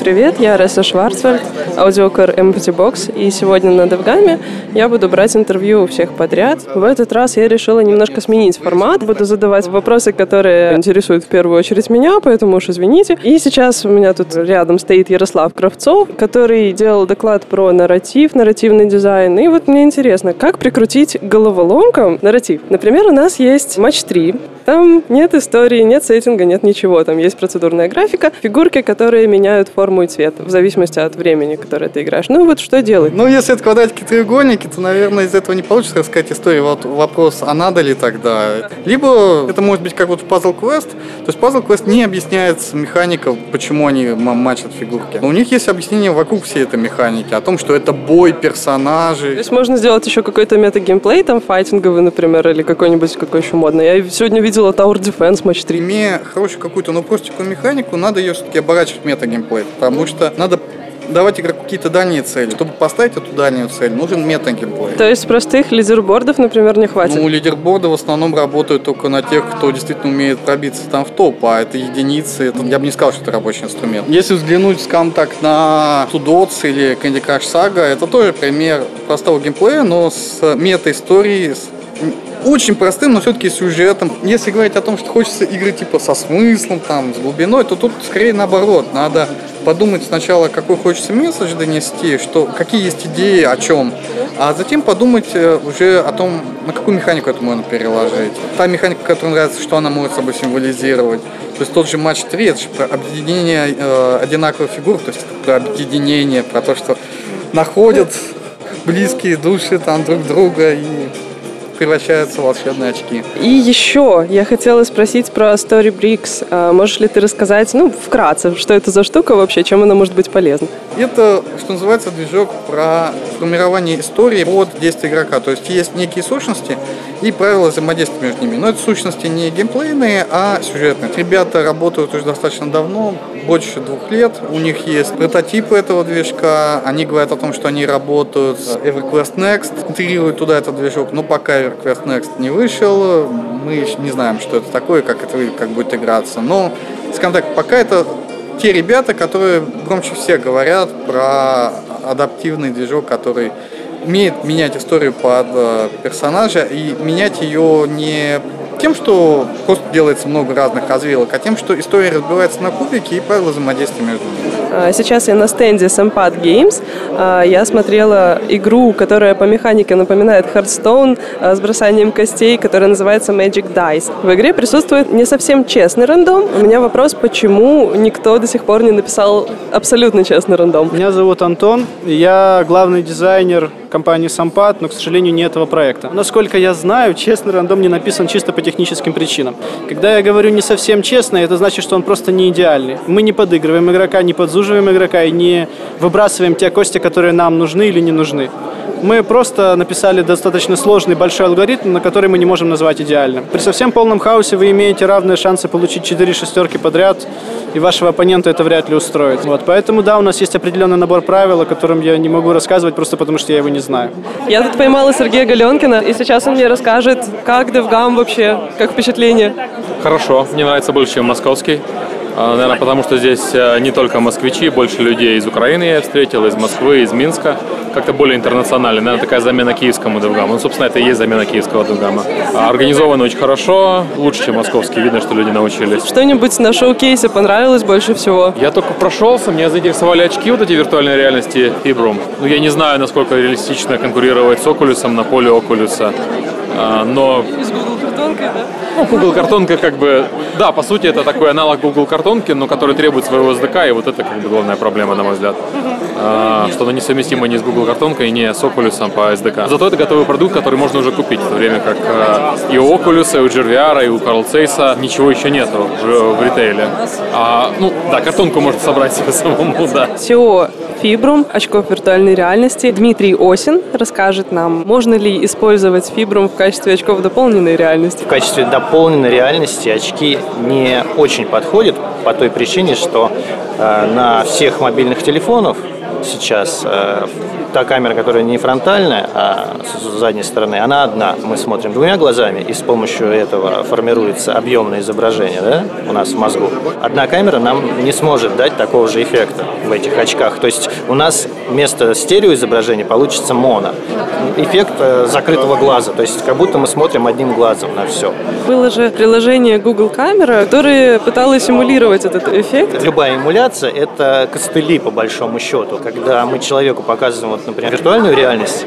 привет, я Реса Шварцвальд, аудиокаст Empathy Box, и сегодня на DevGAMM е я буду брать интервью у всех подряд. В этот раз я решила немножко сменить формат, буду задавать вопросы, которые интересуют в первую очередь меня, поэтому уж извините. И сейчас у меня тут рядом стоит Ярослав Кравцов, который делал доклад про нарратив, нарративный дизайн. И вот мне интересно, как прикрутить головоломкам нарратив? Например, у нас есть матч 3, там нет истории, нет сеттинга, нет ничего. Там есть процедурная графика, фигурки, которые меняют форму и цвет в зависимости от времени, которое ты играешь. Ну вот что делать? Ну, если это квадратики треугольники, то, наверное, из этого не получится рассказать историю. Вот вопрос, а надо ли тогда? Либо это может быть как вот в Puzzle Quest. То есть Puzzle Quest не объясняет механика, почему они матчат фигурки. Но у них есть объяснение вокруг всей этой механики, о том, что это бой персонажей. То есть можно сделать еще какой-то мета-геймплей, там, файтинговый, например, или какой-нибудь, какой еще модный. Я сегодня видел видела Tower Defense матч 3. Имея хорошую какую-то, ну, простенькую механику, надо ее все-таки оборачивать мета-геймплей, потому что надо давать игроку какие-то дальние цели. Чтобы поставить эту дальнюю цель, нужен мета-геймплей. То есть простых лидербордов, например, не хватит? Ну, лидерборды в основном работают только на тех, кто действительно умеет пробиться там в топ, а это единицы, это, я бы не сказал, что это рабочий инструмент. Если взглянуть, скажем так, на Sudots или Candy Crush Saga, это тоже пример простого геймплея, но с мета-историей, очень простым, но все-таки сюжетом. Если говорить о том, что хочется игры типа со смыслом, там, с глубиной, то тут скорее наоборот. Надо подумать сначала, какой хочется месседж донести, что, какие есть идеи, о чем, а затем подумать э, уже о том, на какую механику это можно переложить. Та механика, которая нравится, что она может собой символизировать. То есть тот же матч 3, это же про объединение э, одинаковых фигур, то есть про объединение, про то, что находят близкие души там друг друга и превращаются в волшебные очки. И еще я хотела спросить про Storybricks. А можешь ли ты рассказать, ну, вкратце, что это за штука вообще, чем она может быть полезна? Это, что называется, движок про формирование истории под действие игрока. То есть есть некие сущности и правила взаимодействия между ними. Но это сущности не геймплейные, а сюжетные. Ребята работают уже достаточно давно, больше двух лет. У них есть прототипы этого движка. Они говорят о том, что они работают с EverQuest Next, интегрируют туда этот движок, но пока Quest Next не вышел, мы еще не знаем, что это такое, как это как будет играться. Но, скажем так, пока это те ребята, которые громче всех говорят про адаптивный движок, который умеет менять историю под э, персонажа и менять ее не тем, что просто делается много разных развилок, а тем, что история разбивается на кубики и правила взаимодействия между ними. А, сейчас я на стенде Sampat Games. А, я смотрела игру, которая по механике напоминает Hearthstone а, с бросанием костей, которая называется Magic Dice. В игре присутствует не совсем честный рандом. У меня вопрос, почему никто до сих пор не написал абсолютно честный рандом? Меня зовут Антон, я главный дизайнер компании Сампад, но, к сожалению, не этого проекта. Насколько я знаю, честный рандом не написан чисто по техническим причинам. Когда я говорю не совсем честно, это значит, что он просто не идеальный. Мы не подыгрываем игрока, не подзуживаем игрока и не выбрасываем те кости, которые нам нужны или не нужны. Мы просто написали достаточно сложный большой алгоритм, на который мы не можем назвать идеальным. При совсем полном хаосе вы имеете равные шансы получить 4 шестерки подряд, и вашего оппонента это вряд ли устроит. Вот, поэтому, да, у нас есть определенный набор правил, о котором я не могу рассказывать, просто потому что я его не знаю. Я тут поймала Сергея Галенкина, и сейчас он мне расскажет, как DevGAMM вообще, как впечатление. Хорошо, мне нравится больше, чем московский. А, Наверное, потому что здесь э, не только москвичи, больше людей из Украины я встретил, из Москвы, из Минска. Как-то более интернационально. Наверное, такая замена киевскому DevGAMM у. Ну, собственно, это и есть замена киевского DevGAMM а. Организовано очень хорошо, лучше, чем московский. Видно, что люди научились. Что-нибудь на showcase е понравилось больше всего? Я только прошелся, меня заинтересовали очки вот эти виртуальной реальности Fibrum. Ну, я не знаю, насколько реалистично конкурировать с Oculus на поле Oculus. А, но... И с Google картонкой, да? Ну, Google картонка как бы, да, по сути это такой аналог Google картонки, но который требует своего SDK, и вот это как бы главная проблема, на мой взгляд. А, что оно несовместимо ни с Google картонкой, ни с Oculus по SDK. Зато это готовый продукт, который можно уже купить, в то время как а, и у Oculus, и у GRVR, и у Carl Zeiss ничего еще нету в, ритейле. А, ну, да, картонку можно собрать себе самому, да. SEO Фибрум, очков виртуальной реальности. Дмитрий Осин расскажет нам, можно ли использовать Фибрум в качестве очков дополненной реальности. В качестве дополненной реальности очки не очень подходят по той причине, что э, на всех мобильных телефонах сейчас э, та камера, которая не фронтальная, а с задней стороны, она одна. Мы смотрим двумя глазами, и с помощью этого формируется объемное изображение да, у нас в мозгу. Одна камера нам не сможет дать такого же эффекта в этих очках. То есть у нас вместо стереоизображения получится моно. Эффект э, закрытого глаза, то есть как будто мы смотрим одним глазом на все. Было же приложение Google Камера, которое пыталось симулировать этот эффект. Любая эмуляция – это костыли, по большому счету. Когда мы человеку показываем, вот, например, виртуальную реальность,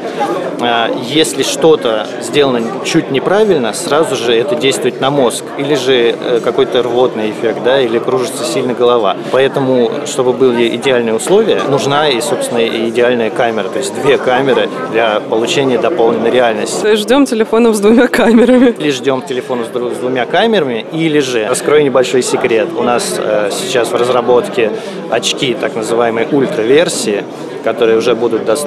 а, если что-то сделано чуть неправильно, сразу же это действует на мозг. Или же э, какой-то рвотный эффект, да, или кружится сильно голова. Поэтому, чтобы были идеальные условия, нужна и, собственно, и идеальная камера. То есть две камеры для получения дополненной реальности. То есть ждем телефонов с двумя камерами. Или ждем телефона с двумя камерами, или же, раскрою небольшой секрет, у нас э, сейчас в разработке очки так называемой ультраверсии, которые уже будут доступны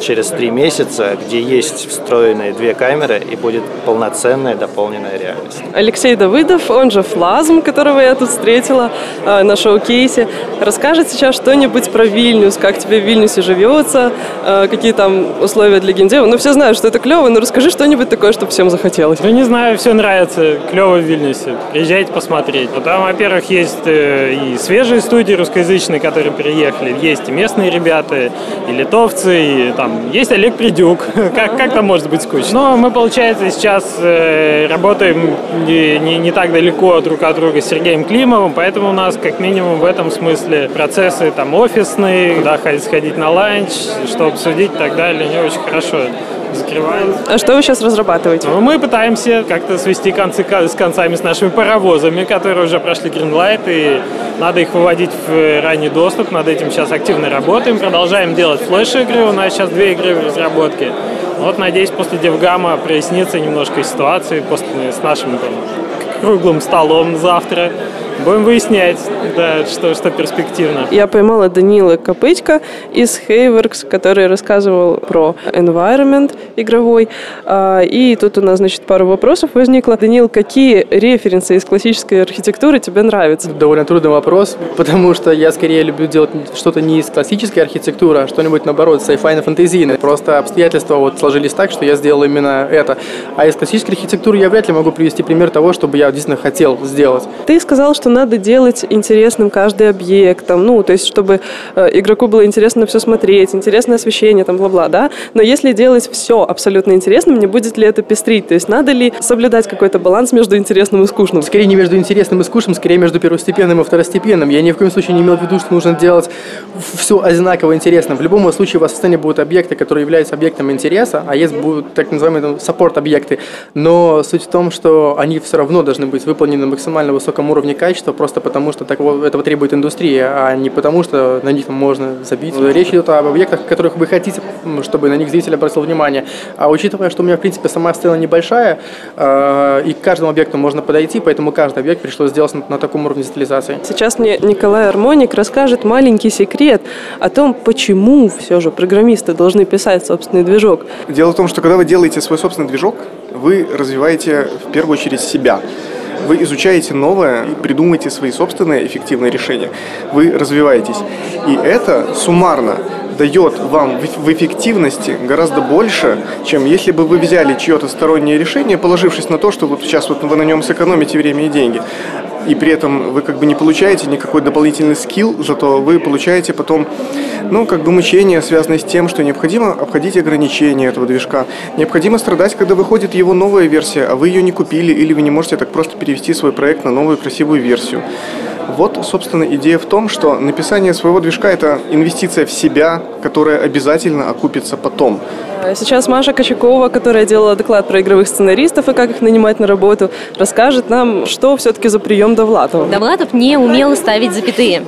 через три месяца, где есть встроенные две камеры и будет полноценная дополненная реальность. Алексей Давыдов, он же Флазм, которого я тут встретила э, на шоу-кейсе, расскажет сейчас что-нибудь про Вильнюс, как тебе в Вильнюсе живется, э, какие там условия для геймдева. Ну, все знают, что это клево, но расскажи что-нибудь такое, чтобы всем захотелось. Ну, не знаю, все нравится, клево в Вильнюсе. Приезжайте посмотреть. Ну, там, во-первых, есть э, и свежие студии русскоязычные, которые приехали, есть и местные ребята, и литовцы, и там есть Олег Придюк. как, как там может быть скучно? Но мы, получается, сейчас э, работаем не, не, не так далеко друг от друга с Сергеем Климовым, поэтому у нас, как минимум, в этом смысле процессы там офисные, да, сходить на ланч, что обсудить и так далее, не очень хорошо закрывается. А что вы сейчас разрабатываете? Ну, мы пытаемся как-то свести концы с концами с нашими паровозами, которые уже прошли Greenlight, и надо их выводить в ранний доступ. Над этим сейчас активно работаем. Продолжаем делать флеш-игры. У нас сейчас две игры в разработке. Вот, надеюсь, после Девгама прояснится немножко ситуация после, с нашим там, круглым столом завтра. Будем выяснять, да, что, что перспективно. Я поймала Данила Копытько из Hayworks, который рассказывал про environment игровой. А, и тут у нас, значит, пару вопросов возникло. Данил, какие референсы из классической архитектуры тебе нравятся? Довольно трудный вопрос, потому что я скорее люблю делать что-то не из классической архитектуры, а что-нибудь, наоборот, sci-fi фэнтезийное. Просто обстоятельства вот сложились так, что я сделал именно это. А из классической архитектуры я вряд ли могу привести пример того, чтобы я действительно хотел сделать. Ты сказал, что надо делать интересным каждый объект, там, ну, то есть, чтобы э, игроку было интересно все смотреть, интересное освещение, там, бла-бла, да, но если делать все абсолютно интересным, не будет ли это пестрить, то есть, надо ли соблюдать какой-то баланс между интересным и скучным? Скорее не между интересным и скучным, скорее между первостепенным и второстепенным. Я ни в коем случае не имел в виду, что нужно делать все одинаково интересно. В любом случае у вас в сцене будут объекты, которые являются объектом интереса, а есть будут так называемые саппорт-объекты. Но суть в том, что они все равно должны быть выполнены на максимально высоком уровне качества, просто потому что такого, этого требует индустрия, а не потому что на них можно забить. Речь идет об объектах, которых вы хотите, чтобы на них зритель обратил внимание. А учитывая, что у меня, в принципе, сама сцена небольшая, э, и к каждому объекту можно подойти, поэтому каждый объект пришлось сделать на, на таком уровне детализации. Сейчас мне Николай Армоник расскажет маленький секрет о том, почему все же программисты должны писать собственный движок. Дело в том, что когда вы делаете свой собственный движок, вы развиваете в первую очередь себя вы изучаете новое и придумаете свои собственные эффективные решения. Вы развиваетесь. И это суммарно дает вам в эффективности гораздо больше, чем если бы вы взяли чье-то стороннее решение, положившись на то, что вот сейчас вот вы на нем сэкономите время и деньги и при этом вы как бы не получаете никакой дополнительный скилл, зато вы получаете потом, ну, как бы мучение, связанное с тем, что необходимо обходить ограничения этого движка. Необходимо страдать, когда выходит его новая версия, а вы ее не купили, или вы не можете так просто перевести свой проект на новую красивую версию. Вот, собственно, идея в том, что написание своего движка – это инвестиция в себя, которая обязательно окупится потом. Сейчас Маша Кочакова, которая делала доклад про игровых сценаристов и как их нанимать на работу, расскажет нам, что все-таки за прием Довлатова. Довлатов не умел ставить запятые.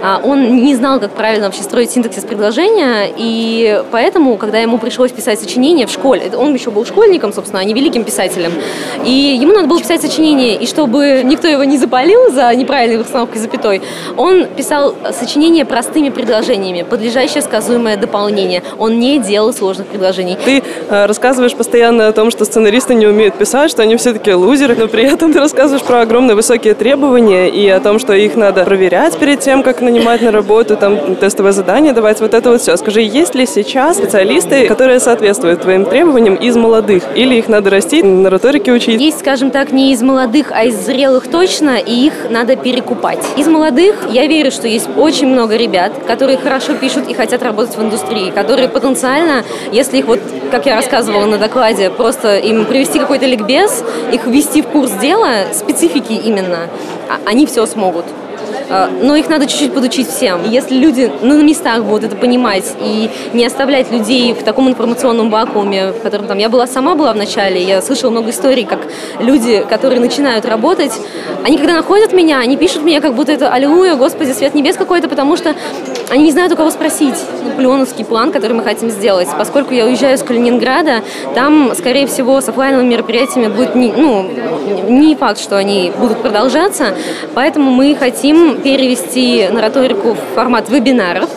А, он не знал, как правильно вообще строить синтаксис предложения, и поэтому, когда ему пришлось писать сочинение в школе, он еще был школьником, собственно, а не великим писателем, и ему надо было писать сочинение, и чтобы никто его не запалил за неправильной установкой запятой, он писал сочинение простыми предложениями, подлежащее сказуемое дополнение. Он не делал сложных предложений предложений. Ты э, рассказываешь постоянно о том, что сценаристы не умеют писать, что они все такие лузеры, но при этом ты рассказываешь про огромные высокие требования и о том, что их надо проверять перед тем, как нанимать на работу, там тестовое задание давать, вот это вот все. Скажи, есть ли сейчас специалисты, которые соответствуют твоим требованиям из молодых? Или их надо расти, на риторике учить? Есть, скажем так, не из молодых, а из зрелых точно, и их надо перекупать. Из молодых я верю, что есть очень много ребят, которые хорошо пишут и хотят работать в индустрии, которые потенциально, если их вот, как я рассказывала на докладе, просто им привести какой-то ликбез, их ввести в курс дела, специфики именно, а они все смогут. А, но их надо чуть-чуть подучить всем. Если люди ну, на местах будут это понимать и не оставлять людей в таком информационном вакууме, в котором там я была сама была в начале, я слышала много историй, как люди, которые начинают работать, они когда находят меня, они пишут мне, как будто это аллилуйя, Господи, свет небес какой-то, потому что они не знают, у кого спросить. Наполеоновский план, который мы хотим сделать. Поскольку я уезжаю из Калининграда, там, скорее всего, с офлайновыми мероприятиями будет не, ну, не факт, что они будут продолжаться. Поэтому мы хотим перевести нараторику в формат вебинаров.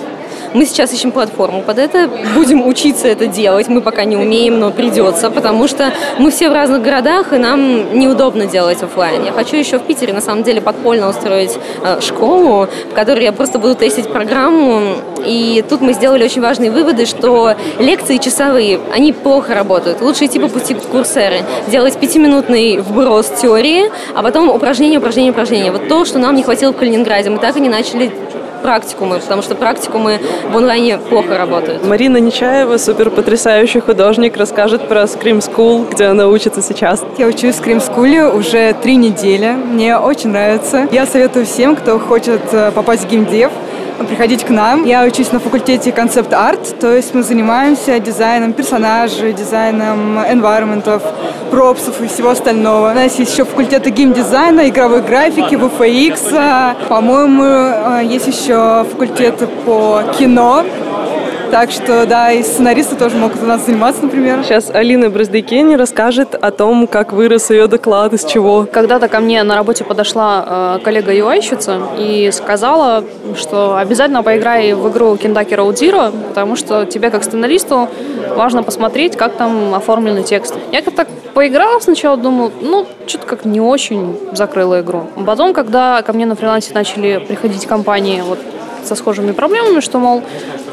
Мы сейчас ищем платформу под это, будем учиться это делать. Мы пока не умеем, но придется, потому что мы все в разных городах, и нам неудобно делать офлайн. Я хочу еще в Питере, на самом деле, подпольно устроить э, школу, в которой я просто буду тестить программу. И тут мы сделали очень важные выводы, что лекции часовые, они плохо работают. Лучше идти по пути курсеры, делать пятиминутный вброс теории, а потом упражнение, упражнение, упражнение. Вот то, что нам не хватило в Калининграде. Мы так и не начали практикумы, потому что практикумы в онлайне плохо работают. Марина Нечаева, супер потрясающий художник, расскажет про Scream School, где она учится сейчас. Я учусь в Scream School уже три недели. Мне очень нравится. Я советую всем, кто хочет э, попасть в геймдев, приходить к нам. Я учусь на факультете концепт-арт, то есть мы занимаемся дизайном персонажей, дизайном environmentов, пропсов и всего остального. У нас есть еще факультеты геймдизайна, игровой графики, VFX. По-моему, э, есть еще факультеты по кино. Так что, да, и сценаристы тоже могут у нас заниматься, например. Сейчас Алина Браздейкени расскажет о том, как вырос ее доклад, из чего. Когда-то ко мне на работе подошла э, коллега UI-щица и сказала, что обязательно поиграй в игру Kentucky Road Zero, потому что тебе, как сценаристу, важно посмотреть, как там оформлены тексты. Я как-то поиграла сначала, думала, ну, что-то как не очень закрыла игру. Потом, когда ко мне на фрилансе начали приходить компании вот со схожими проблемами, что, мол,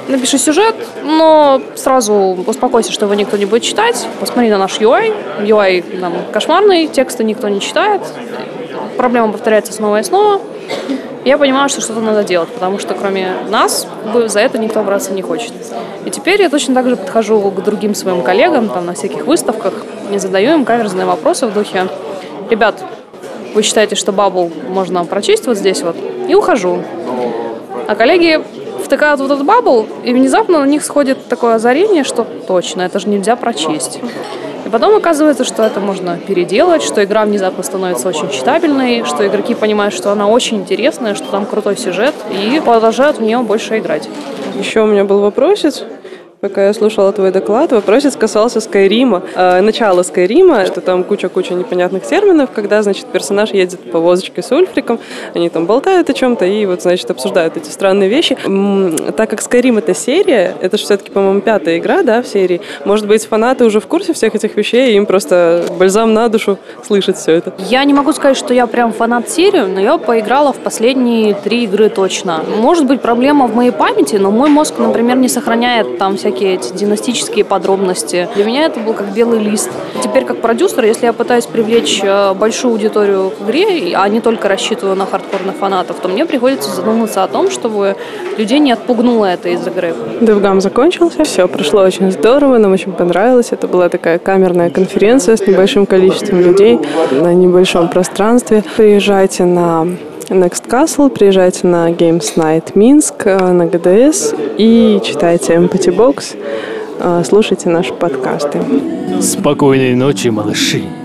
напиши сюжет, но сразу успокойся, что его никто не будет читать. Посмотри на наш UI. UI нам кошмарный, тексты никто не читает. Проблема повторяется снова и снова. Я понимаю, что что-то надо делать, потому что кроме нас за это никто браться не хочет. И теперь я точно так же подхожу к другим своим коллегам там, на всяких выставках и задаю им каверзные вопросы в духе «Ребят, вы считаете, что bubble можно прочесть вот здесь вот?» И ухожу. А коллеги втыкают вот этот bubble, и внезапно на них сходит такое озарение, что точно, это же нельзя прочесть. И потом оказывается, что это можно переделать, что игра внезапно становится очень читабельной, что игроки понимают, что она очень интересная, что там крутой сюжет, и продолжают в нее больше играть. Еще у меня был вопросец Пока я слушала твой доклад, вопросец касался Скайрима. Э, начало Скайрима, что там куча-куча непонятных терминов, когда, значит, персонаж едет по повозочке с Ульфриком, они там болтают о чем-то и вот, значит, обсуждают эти странные вещи. М-м, так как Скайрим это серия, это же все-таки, по-моему, пятая игра, да, в серии, может быть, фанаты уже в курсе всех этих вещей, и им просто бальзам на душу слышать все это. Я не могу сказать, что я прям фанат серии, но я поиграла в последние три игры точно. Может быть, проблема в моей памяти, но мой мозг, например, не сохраняет там всякие всякие эти династические подробности. Для меня это был как белый лист. Теперь как продюсер, если я пытаюсь привлечь э, большую аудиторию к игре, а не только рассчитываю на хардкорных фанатов, то мне приходится задуматься о том, чтобы людей не отпугнуло это из игры. Девгам закончился, все прошло очень здорово, нам очень понравилось. Это была такая камерная конференция с небольшим количеством людей на небольшом пространстве. Приезжайте на Next Castle, приезжайте на Games Night Минск, э, на ГДС и читайте Empathy Box, э, слушайте наши подкасты. Спокойной ночи, малыши.